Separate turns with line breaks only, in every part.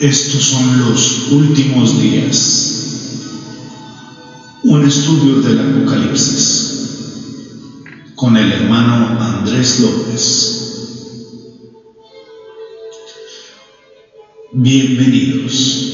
Estos son los últimos días. Un estudio del Apocalipsis con el hermano Andrés López. Bienvenidos.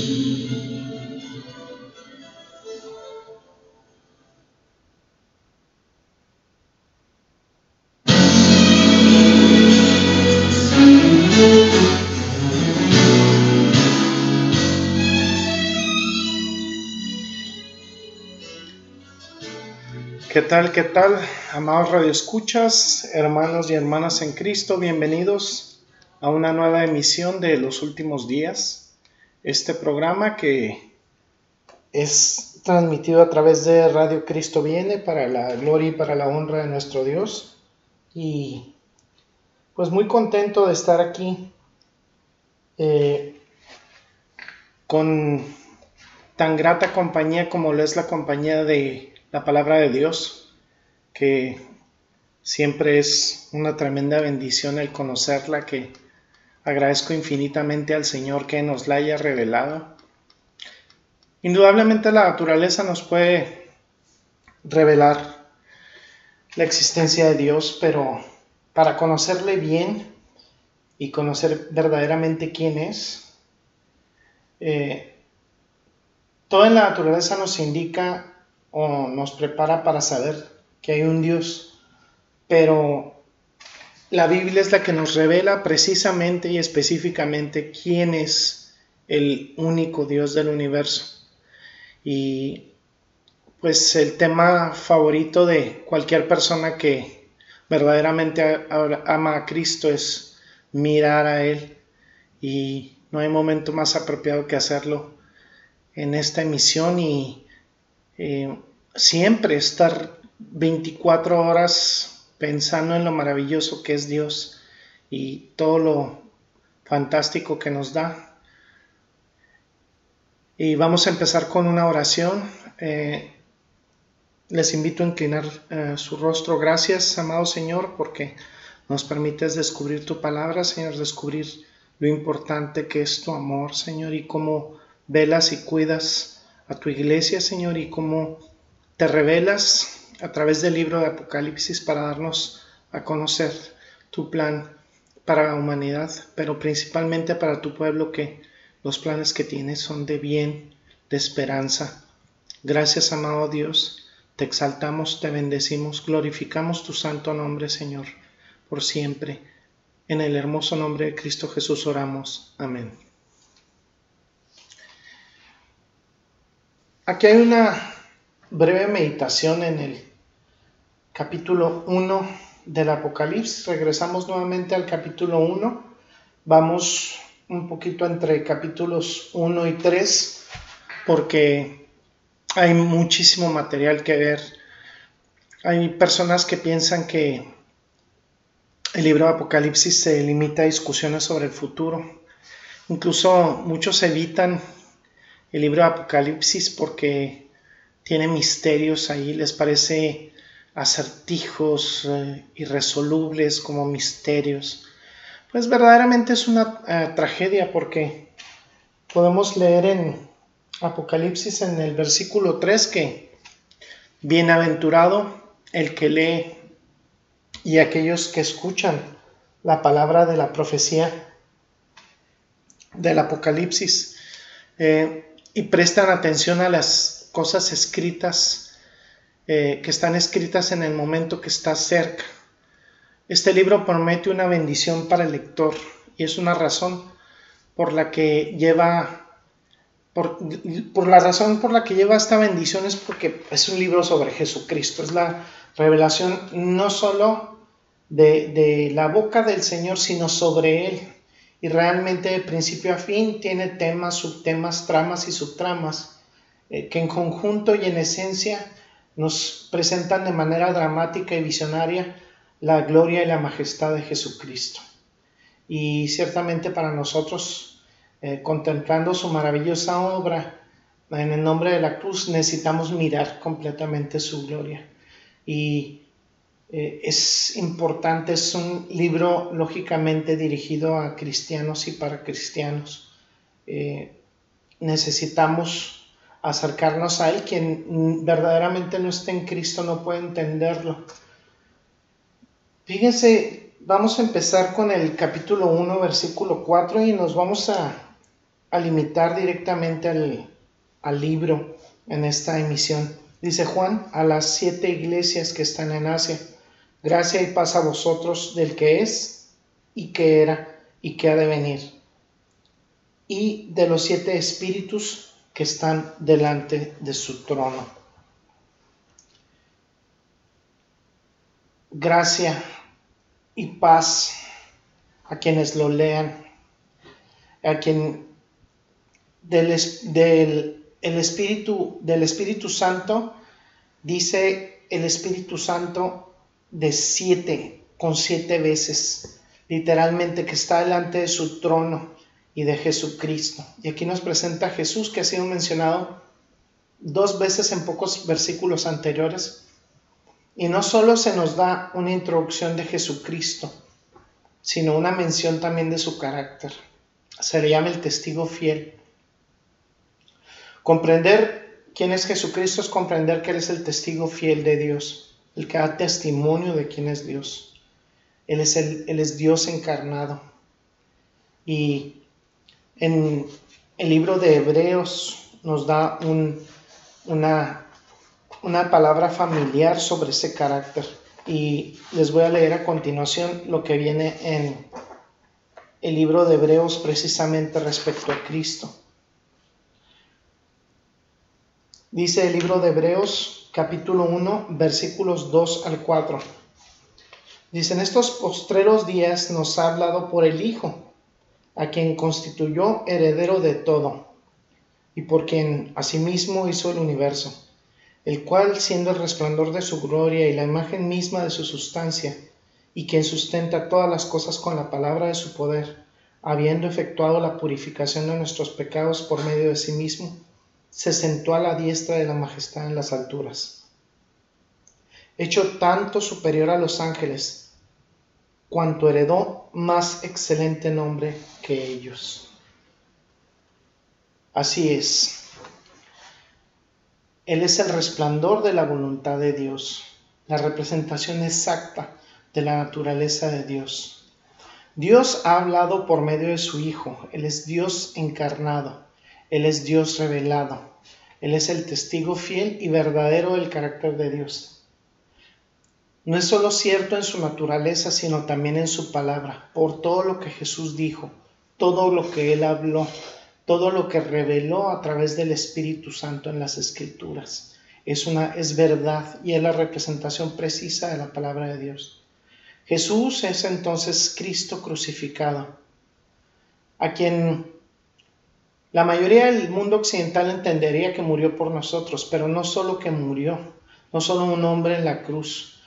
Tal, qué tal, amados radioescuchas, hermanos y hermanas en Cristo? Bienvenidos a una nueva emisión de Los Últimos Días. Este programa que es transmitido a través de Radio Cristo Viene para la gloria y para la honra de nuestro Dios. Y pues muy contento de estar aquí eh, con tan grata compañía como lo es la compañía de la palabra de Dios, que siempre es una tremenda bendición el conocerla, que agradezco infinitamente al Señor que nos la haya revelado. Indudablemente la naturaleza nos puede revelar la existencia de Dios, pero para conocerle bien y conocer verdaderamente quién es, eh, toda la naturaleza nos indica o nos prepara para saber que hay un Dios, pero la Biblia es la que nos revela precisamente y específicamente quién es el único Dios del universo. Y pues el tema favorito de cualquier persona que verdaderamente ama a Cristo es mirar a Él y no hay momento más apropiado que hacerlo en esta emisión y eh, siempre estar 24 horas pensando en lo maravilloso que es Dios y todo lo fantástico que nos da. Y vamos a empezar con una oración. Eh, les invito a inclinar eh, su rostro. Gracias, amado Señor, porque nos permites descubrir tu palabra, Señor, descubrir lo importante que es tu amor, Señor, y cómo velas y cuidas a tu iglesia, Señor, y cómo te revelas a través del libro de Apocalipsis para darnos a conocer tu plan para la humanidad, pero principalmente para tu pueblo que los planes que tienes son de bien, de esperanza. Gracias, amado Dios, te exaltamos, te bendecimos, glorificamos tu santo nombre, Señor, por siempre. En el hermoso nombre de Cristo Jesús oramos. Amén. Aquí hay una breve meditación en el capítulo 1 del Apocalipsis. Regresamos nuevamente al capítulo 1. Vamos un poquito entre capítulos 1 y 3 porque hay muchísimo material que ver. Hay personas que piensan que el libro de Apocalipsis se limita a discusiones sobre el futuro. Incluso muchos evitan el libro de Apocalipsis porque tiene misterios ahí, les parece acertijos eh, irresolubles como misterios. Pues verdaderamente es una eh, tragedia porque podemos leer en Apocalipsis en el versículo 3 que bienaventurado el que lee y aquellos que escuchan la palabra de la profecía del Apocalipsis. Eh, y prestan atención a las cosas escritas eh, que están escritas en el momento que está cerca. Este libro promete una bendición para el lector y es una razón por la que lleva, por, la razón por la que lleva esta bendición es porque es un libro sobre Jesucristo, es la revelación no solo de, de la boca del Señor, sino sobre Él y realmente de principio a fin tiene temas, subtemas, tramas y subtramas eh, que en conjunto y en esencia nos presentan de manera dramática y visionaria la gloria y la majestad de Jesucristo. Y ciertamente para nosotros, eh, contemplando su maravillosa obra en el nombre de la cruz, necesitamos mirar completamente su gloria. Y eh, es importante, es un libro lógicamente dirigido a cristianos y para cristianos. eh, necesitamos acercarnos a Él. Quien verdaderamente no está en Cristo no puede entenderlo. Fíjense, vamos a empezar con el capítulo 1, versículo 4 y nos vamos a, limitar directamente al, al libro en esta emisión. Dice Juan a las siete iglesias que están en Asia, gracia y paz a vosotros del que es y que era y que ha de venir, y de los siete espíritus que están delante de su trono. Gracia y paz a quienes lo lean, a quien del, el Espíritu, del Espíritu Santo, dice el Espíritu Santo de siete, con siete veces, literalmente que está delante de su trono y de Jesucristo. Y aquí nos presenta a Jesús que ha sido mencionado dos veces en pocos versículos anteriores. Y no solo se nos da una introducción de Jesucristo, sino una mención también de su carácter. Se le llama el testigo fiel. Comprender quién es Jesucristo es comprender que Él es el testigo fiel de Dios, el que da testimonio de quién es Dios. Él es, el, él es Dios encarnado. Y en el libro de Hebreos nos da una, una palabra familiar sobre ese carácter. Y les voy a leer a continuación lo que viene en el libro de Hebreos precisamente respecto a Cristo. Dice el libro de Hebreos capítulo 1 versículos 2 al 4. Dice, en estos postreros días nos ha hablado por el Hijo, a quien constituyó heredero de todo, y por quien asimismo hizo el universo, el cual, siendo el resplandor de su gloria y la imagen misma de su sustancia, y quien sustenta todas las cosas con la palabra de su poder, habiendo efectuado la purificación de nuestros pecados por medio de sí mismo, se sentó a la diestra de la majestad en las alturas. Hecho tanto superior a los ángeles, cuanto heredó más excelente nombre que ellos. Así es. Él es el resplandor de la voluntad de Dios, la representación exacta de la naturaleza de Dios. Dios ha hablado por medio de su Hijo, Él es Dios encarnado. Él es Dios revelado. Él es el testigo fiel y verdadero del carácter de Dios. No es solo cierto en su naturaleza, sino también en su palabra, por todo lo que Jesús dijo, todo lo que Él habló, todo lo que reveló a través del Espíritu Santo en las Escrituras. Es, una, es verdad y es la representación precisa de la palabra de Dios. Jesús es entonces Cristo crucificado, a quien la mayoría del mundo occidental entendería que murió por nosotros, pero no solo que murió, no solo un hombre en la cruz.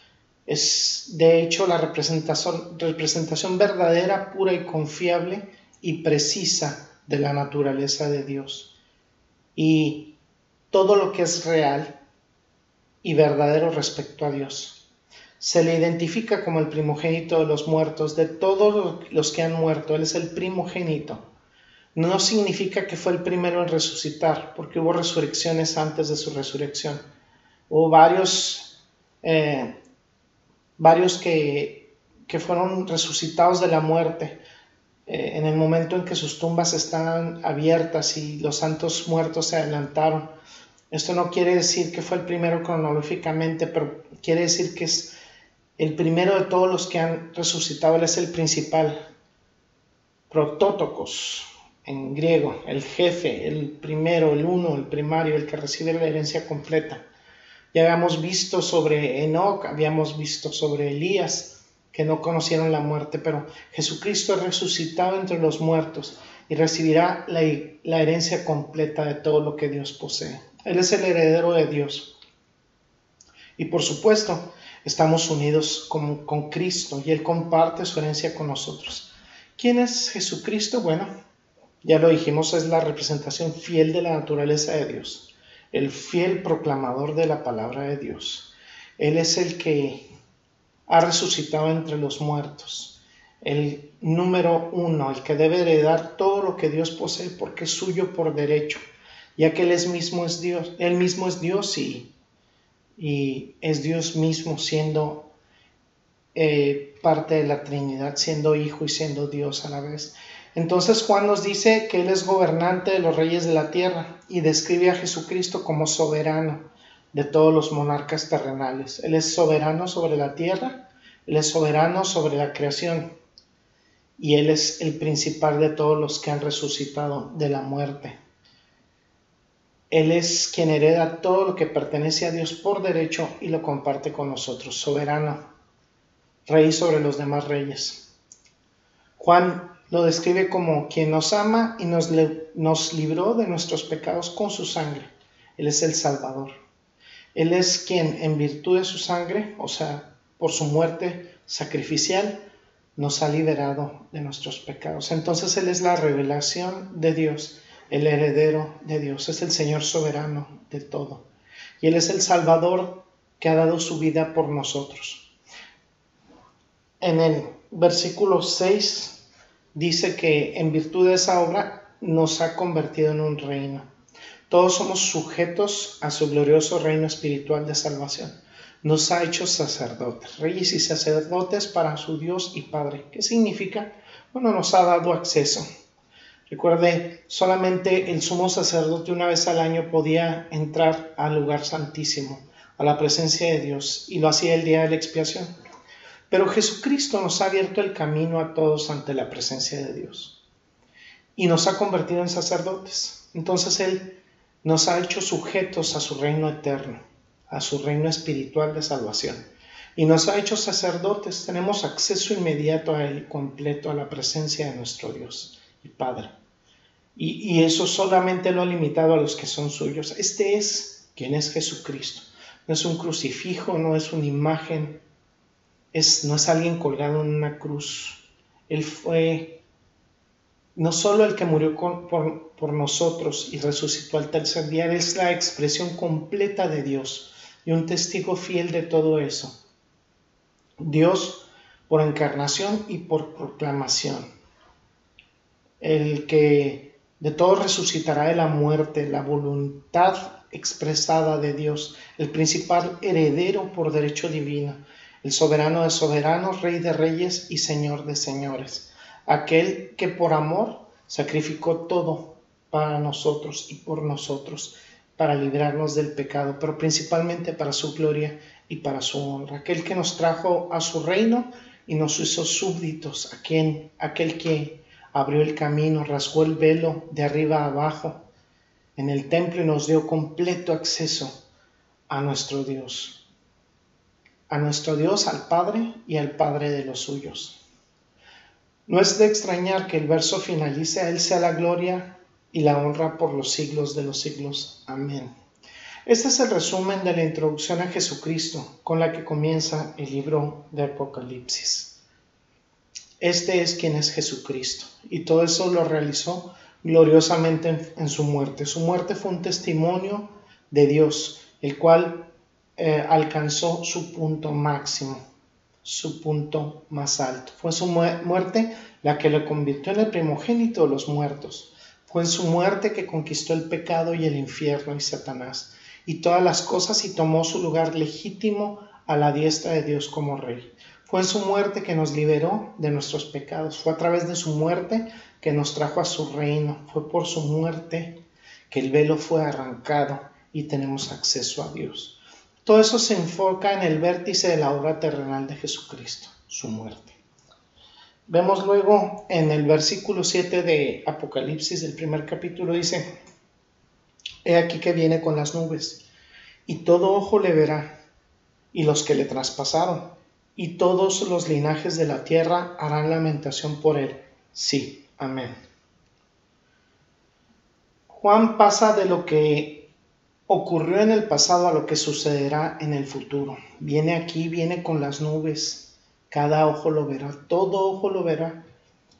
Es de hecho la representación, representación verdadera, pura y confiable y precisa de la naturaleza de Dios. Y todo lo que es real y verdadero respecto a Dios. Se le identifica como el primogénito de los muertos, de todos los que han muerto. Él es el primogénito no significa que fue el primero en resucitar, porque hubo resurrecciones antes de su resurrección. Hubo varios, eh, varios que, fueron resucitados de la muerte eh, en el momento en que sus tumbas estaban abiertas y los santos muertos se adelantaron. Esto no quiere decir que fue el primero cronológicamente, pero quiere decir que es el primero de todos los que han resucitado, él es el principal. Protótocos, en griego, el jefe, el primero, el uno, el primario, el que recibe la herencia completa. Ya habíamos visto sobre Enoch, habíamos visto sobre Elías, que no conocieron la muerte, pero Jesucristo es resucitado entre los muertos y recibirá la, herencia completa de todo lo que Dios posee. Él es el heredero de Dios. Y por supuesto, estamos unidos con Cristo y Él comparte su herencia con nosotros. ¿Quién es Jesucristo? Bueno, ya lo dijimos, es la representación fiel de la naturaleza de Dios, el fiel proclamador de la palabra de Dios. Él es el que ha resucitado entre los muertos. Él número uno, el que debe heredar todo lo que Dios posee porque es suyo por derecho, ya que Él mismo es Dios, Él mismo es Dios y, y es Dios mismo siendo eh, parte de la Trinidad, siendo Hijo y siendo Dios a la vez. Entonces Juan nos dice que Él es gobernante de los reyes de la tierra y describe a Jesucristo como soberano de todos los monarcas terrenales. Él es soberano sobre la tierra, Él es soberano sobre la creación y Él es el principal de todos los que han resucitado de la muerte. Él es quien hereda todo lo que pertenece a Dios por derecho y lo comparte con nosotros, soberano, rey sobre los demás reyes. Juan lo describe como quien nos ama y nos, nos libró de nuestros pecados con su sangre. Él es el Salvador. Él es quien en virtud de su sangre, o sea, por su muerte sacrificial, nos ha liberado de nuestros pecados. Entonces Él es la revelación de Dios, el heredero de Dios, es el Señor soberano de todo. Y Él es el Salvador que ha dado su vida por nosotros. En el versículo 6 dice que en virtud de esa obra nos ha convertido en un reino. Todos somos sujetos a su glorioso reino espiritual de salvación. Nos ha hecho sacerdotes, reyes y sacerdotes para su Dios y Padre. ¿Qué significa? Bueno, nos ha dado acceso. Recuerde, solamente el sumo sacerdote una vez al año podía entrar al lugar santísimo, a la presencia de Dios, y lo hacía el día de la expiación. Pero Jesucristo nos ha abierto el camino a todos ante la presencia de Dios y nos ha convertido en sacerdotes. Entonces Él nos ha hecho sujetos a su reino eterno, a su reino espiritual de salvación. Y nos ha hecho sacerdotes. Tenemos acceso inmediato a Él, completo a la presencia de nuestro Dios y Padre. Y, y eso solamente lo ha limitado a los que son suyos. Este es quien es Jesucristo. No es un crucifijo, no es una imagen, no es alguien colgado en una cruz. Él fue no solo el que murió por, por, nosotros y resucitó al tercer día, es la expresión completa de Dios y un testigo fiel de todo eso. Dios por encarnación y por proclamación. El que de todo resucitará de la muerte, la voluntad expresada de Dios, el principal heredero por derecho divino, el soberano de soberanos, rey de reyes y señor de señores, aquel que por amor sacrificó todo para nosotros y por nosotros, para librarnos del pecado, pero principalmente para su gloria y para su honra, aquel que nos trajo a su reino y nos hizo súbditos, aquel que abrió el camino, rasgó el velo de arriba a abajo en el templo y nos dio completo acceso a nuestro Dios a nuestro Dios, al Padre y al Padre de los suyos. No es de extrañar que el verso finalice, a Él sea la gloria y la honra por los siglos de los siglos. Amén. Este es el resumen de la introducción a Jesucristo con la que comienza el libro de Apocalipsis. Este es quien es Jesucristo y todo eso lo realizó gloriosamente en, su muerte. Su muerte fue un testimonio de Dios, el cual eh, alcanzó su punto máximo, su punto más alto. Fue su muerte la que lo convirtió en el primogénito de los muertos. Fue su muerte que conquistó el pecado y el infierno y Satanás y todas las cosas y tomó su lugar legítimo a la diestra de Dios como rey. Fue en su muerte que nos liberó de nuestros pecados. Fue a través de su muerte que nos trajo a su reino. Fue por su muerte que el velo fue arrancado y tenemos acceso a Dios. Todo eso se enfoca en el vértice de la obra terrenal de Jesucristo, su muerte. Vemos luego en el versículo 7 de Apocalipsis, del primer capítulo, dice, He aquí que viene con las nubes, y todo ojo le verá, y los que le traspasaron, y todos los linajes de la tierra harán lamentación por él. Sí, amén. Juan pasa de lo que ocurrió en el pasado a lo que sucederá en el futuro. Viene aquí, viene con las nubes, cada ojo lo verá, todo ojo lo verá,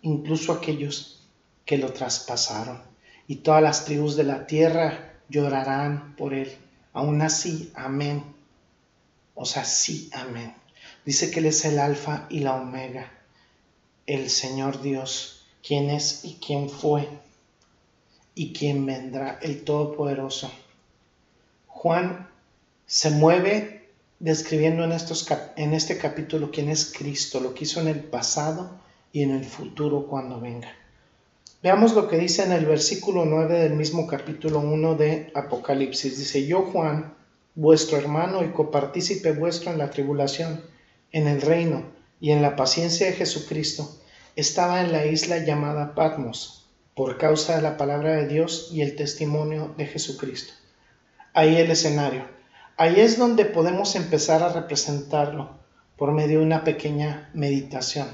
incluso aquellos que lo traspasaron. Y todas las tribus de la tierra llorarán por él. Aún así, amén. O sea, sí, amén. Dice que él es el alfa y la omega, el Señor Dios, quién es y quién fue y quién vendrá, el Todopoderoso. Juan se mueve describiendo en, estos, en este capítulo quién es Cristo, lo que hizo en el pasado y en el futuro cuando venga. Veamos lo que dice en el versículo 9 del mismo capítulo 1 de Apocalipsis. Dice, yo Juan, vuestro hermano y copartícipe vuestro en la tribulación, en el reino y en la paciencia de Jesucristo, estaba en la isla llamada Patmos, por causa de la palabra de Dios y el testimonio de Jesucristo. Ahí el escenario. Ahí es donde podemos empezar a representarlo por medio de una pequeña meditación.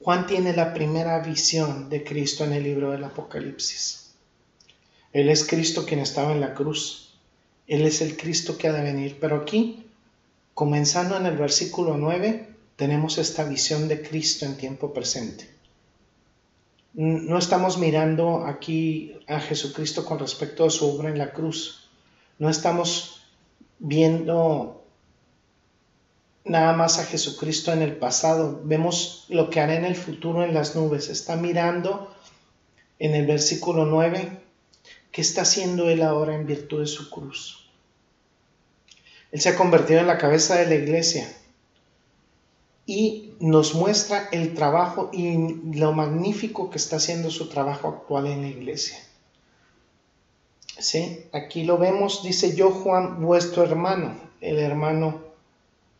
Juan tiene la primera visión de Cristo en el libro del Apocalipsis. Él es Cristo quien estaba en la cruz. Él es el Cristo que ha de venir. Pero aquí, comenzando en el versículo 9, tenemos esta visión de Cristo en tiempo presente. No estamos mirando aquí a Jesucristo con respecto a su obra en la cruz. No estamos viendo nada más a Jesucristo en el pasado. Vemos lo que hará en el futuro en las nubes. Está mirando en el versículo 9 qué está haciendo Él ahora en virtud de su cruz. Él se ha convertido en la cabeza de la iglesia y nos muestra el trabajo y lo magnífico que está haciendo su trabajo actual en la iglesia. ¿Sí? Aquí lo vemos, dice yo Juan, vuestro hermano, el hermano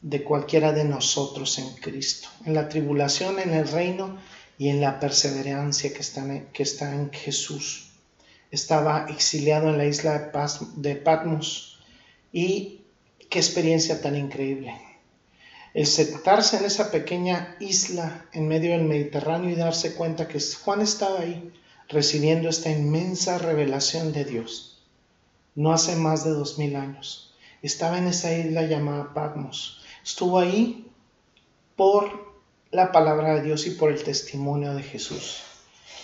de cualquiera de nosotros en Cristo, en la tribulación, en el reino y en la perseverancia que está en, que está en Jesús. Estaba exiliado en la isla de Patmos y qué experiencia tan increíble el sentarse en esa pequeña isla en medio del Mediterráneo y darse cuenta que Juan estaba ahí recibiendo esta inmensa revelación de Dios. No hace más de dos mil años. Estaba en esa isla llamada Patmos. Estuvo ahí por la palabra de Dios y por el testimonio de Jesús.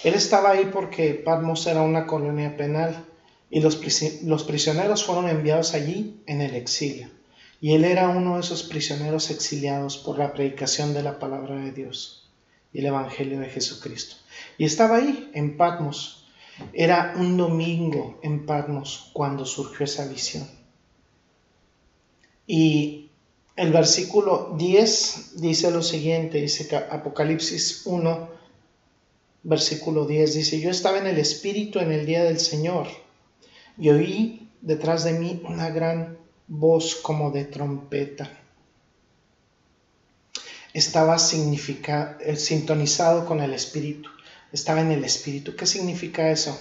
Él estaba ahí porque Patmos era una colonia penal y los, prisioneros fueron enviados allí en el exilio y él era uno de esos prisioneros exiliados por la predicación de la palabra de Dios y el Evangelio de Jesucristo. Y estaba ahí, en Patmos. Era un domingo en Patmos cuando surgió esa visión. Y el versículo 10 dice lo siguiente, dice Apocalipsis 1, versículo 10, dice, yo estaba en el Espíritu en el día del Señor y oí detrás de mí una gran voz como de trompeta. Estaba eh, sintonizado con el Espíritu, estaba en el Espíritu. ¿Qué significa eso?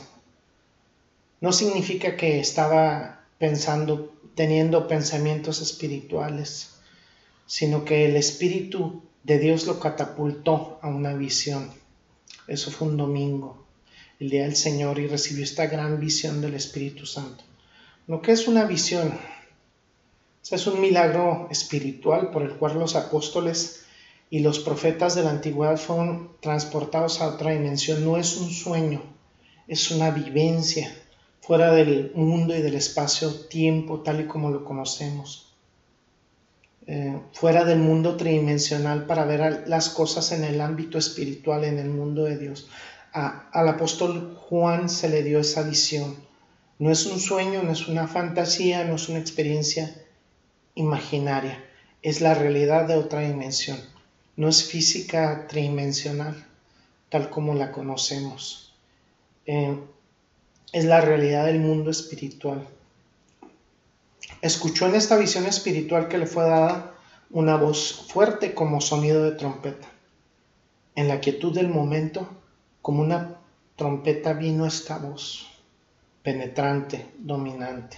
No significa que estaba pensando, teniendo pensamientos espirituales, sino que el Espíritu de Dios lo catapultó a una visión. Eso fue un domingo, el día del Señor, y recibió esta gran visión del Espíritu Santo. Lo que es una visión, es un milagro espiritual por el cual los apóstoles y los profetas de la antigüedad fueron transportados a otra dimensión. No es un sueño, es una vivencia fuera del mundo y del espacio-tiempo tal y como lo conocemos. Eh, fuera del mundo tridimensional para ver las cosas en el ámbito espiritual, en el mundo de Dios. al apóstol Juan se le dio esa visión. No es un sueño, no es una fantasía, no es una experiencia imaginaria, es la realidad de otra dimensión, no es física tridimensional tal como la conocemos, eh, es la realidad del mundo espiritual. Escuchó en esta visión espiritual que le fue dada una voz fuerte como sonido de trompeta. En la quietud del momento, como una trompeta vino esta voz, penetrante, dominante.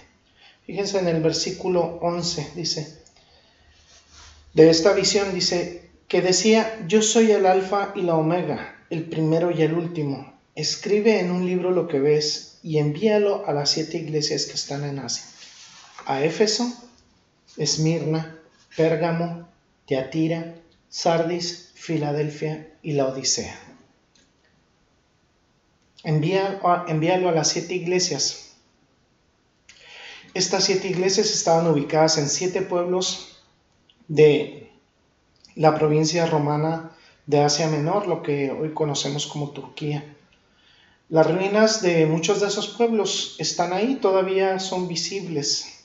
Fíjense en el versículo 11, dice, de esta visión dice, que decía, yo soy el alfa y la omega, el primero y el último. Escribe en un libro lo que ves y envíalo a las siete iglesias que están en Asia. A Éfeso, Esmirna, Pérgamo, Teatira, Sardis, Filadelfia y la Odisea. envíalo a las siete iglesias estas siete iglesias estaban ubicadas en siete pueblos de la provincia romana de Asia Menor, lo que hoy conocemos como Turquía. Las ruinas de muchos de esos pueblos están ahí, todavía son visibles.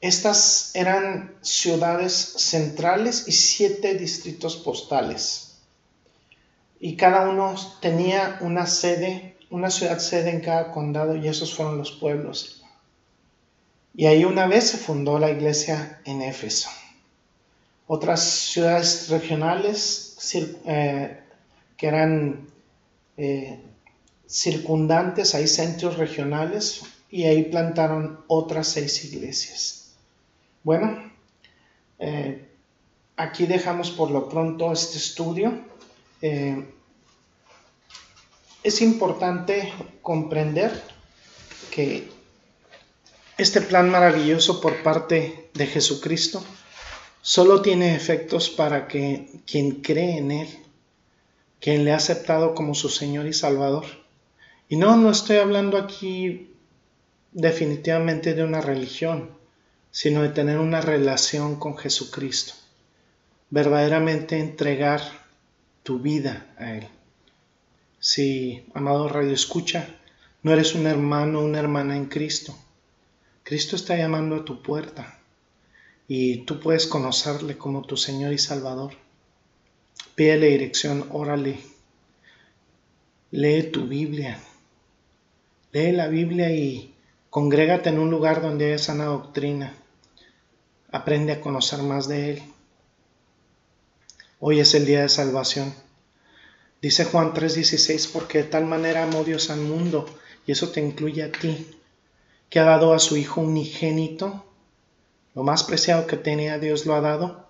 Estas eran ciudades centrales y siete distritos postales. Y cada uno tenía una sede, una ciudad sede en cada condado y esos fueron los pueblos. Y ahí una vez se fundó la iglesia en Éfeso. Otras ciudades regionales eh, que eran eh, circundantes, hay centros regionales y ahí plantaron otras seis iglesias. Bueno, eh, aquí dejamos por lo pronto este estudio. es importante comprender que este plan maravilloso por parte de Jesucristo solo tiene efectos para que quien cree en Él, quien le ha aceptado como su Señor y Salvador. Y no, no estoy hablando aquí definitivamente de una religión, sino de tener una relación con Jesucristo. Verdaderamente entregar tu vida a Él. Si, amado Radio Escucha, no eres un hermano o una hermana en Cristo, Cristo está llamando a tu puerta y tú puedes conocerle como tu Señor y Salvador. Pídele dirección, órale. Lee tu Biblia. Lee la Biblia y congrégate en un lugar donde haya sana doctrina. Aprende a conocer más de Él. Hoy es el día de salvación. Dice Juan 3:16, porque de tal manera amó Dios al mundo, y eso te incluye a ti, que ha dado a su Hijo unigénito lo más preciado que tenía Dios lo ha dado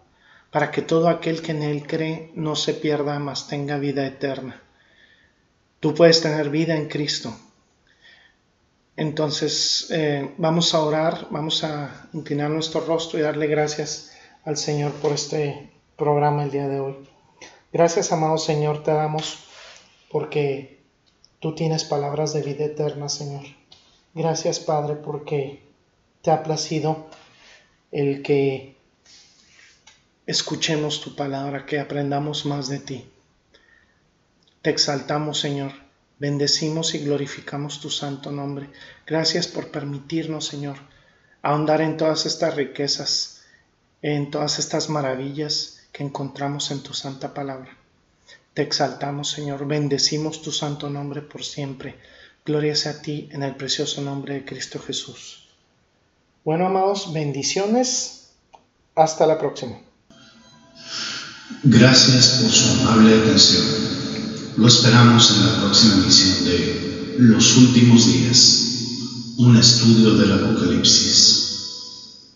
para que todo aquel que en Él cree no se pierda, mas tenga vida eterna. Tú puedes tener vida en Cristo. Entonces eh, vamos a orar, vamos a inclinar nuestro rostro y darle gracias al Señor por este programa el día de hoy. Gracias, amado Señor, te damos porque tú tienes palabras de vida eterna, Señor. Gracias, Padre, porque te ha placido el que escuchemos tu palabra, que aprendamos más de ti. Te exaltamos, Señor, bendecimos y glorificamos tu santo nombre. Gracias por permitirnos, Señor, ahondar en todas estas riquezas, en todas estas maravillas que encontramos en tu santa palabra. Te exaltamos, Señor, bendecimos tu santo nombre por siempre. Gloria sea a ti en el precioso nombre de Cristo Jesús. Bueno, amados, bendiciones. Hasta la próxima.
Gracias por su amable atención. Lo esperamos en la próxima emisión de Los Últimos Días, un estudio del Apocalipsis.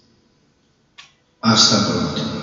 Hasta pronto.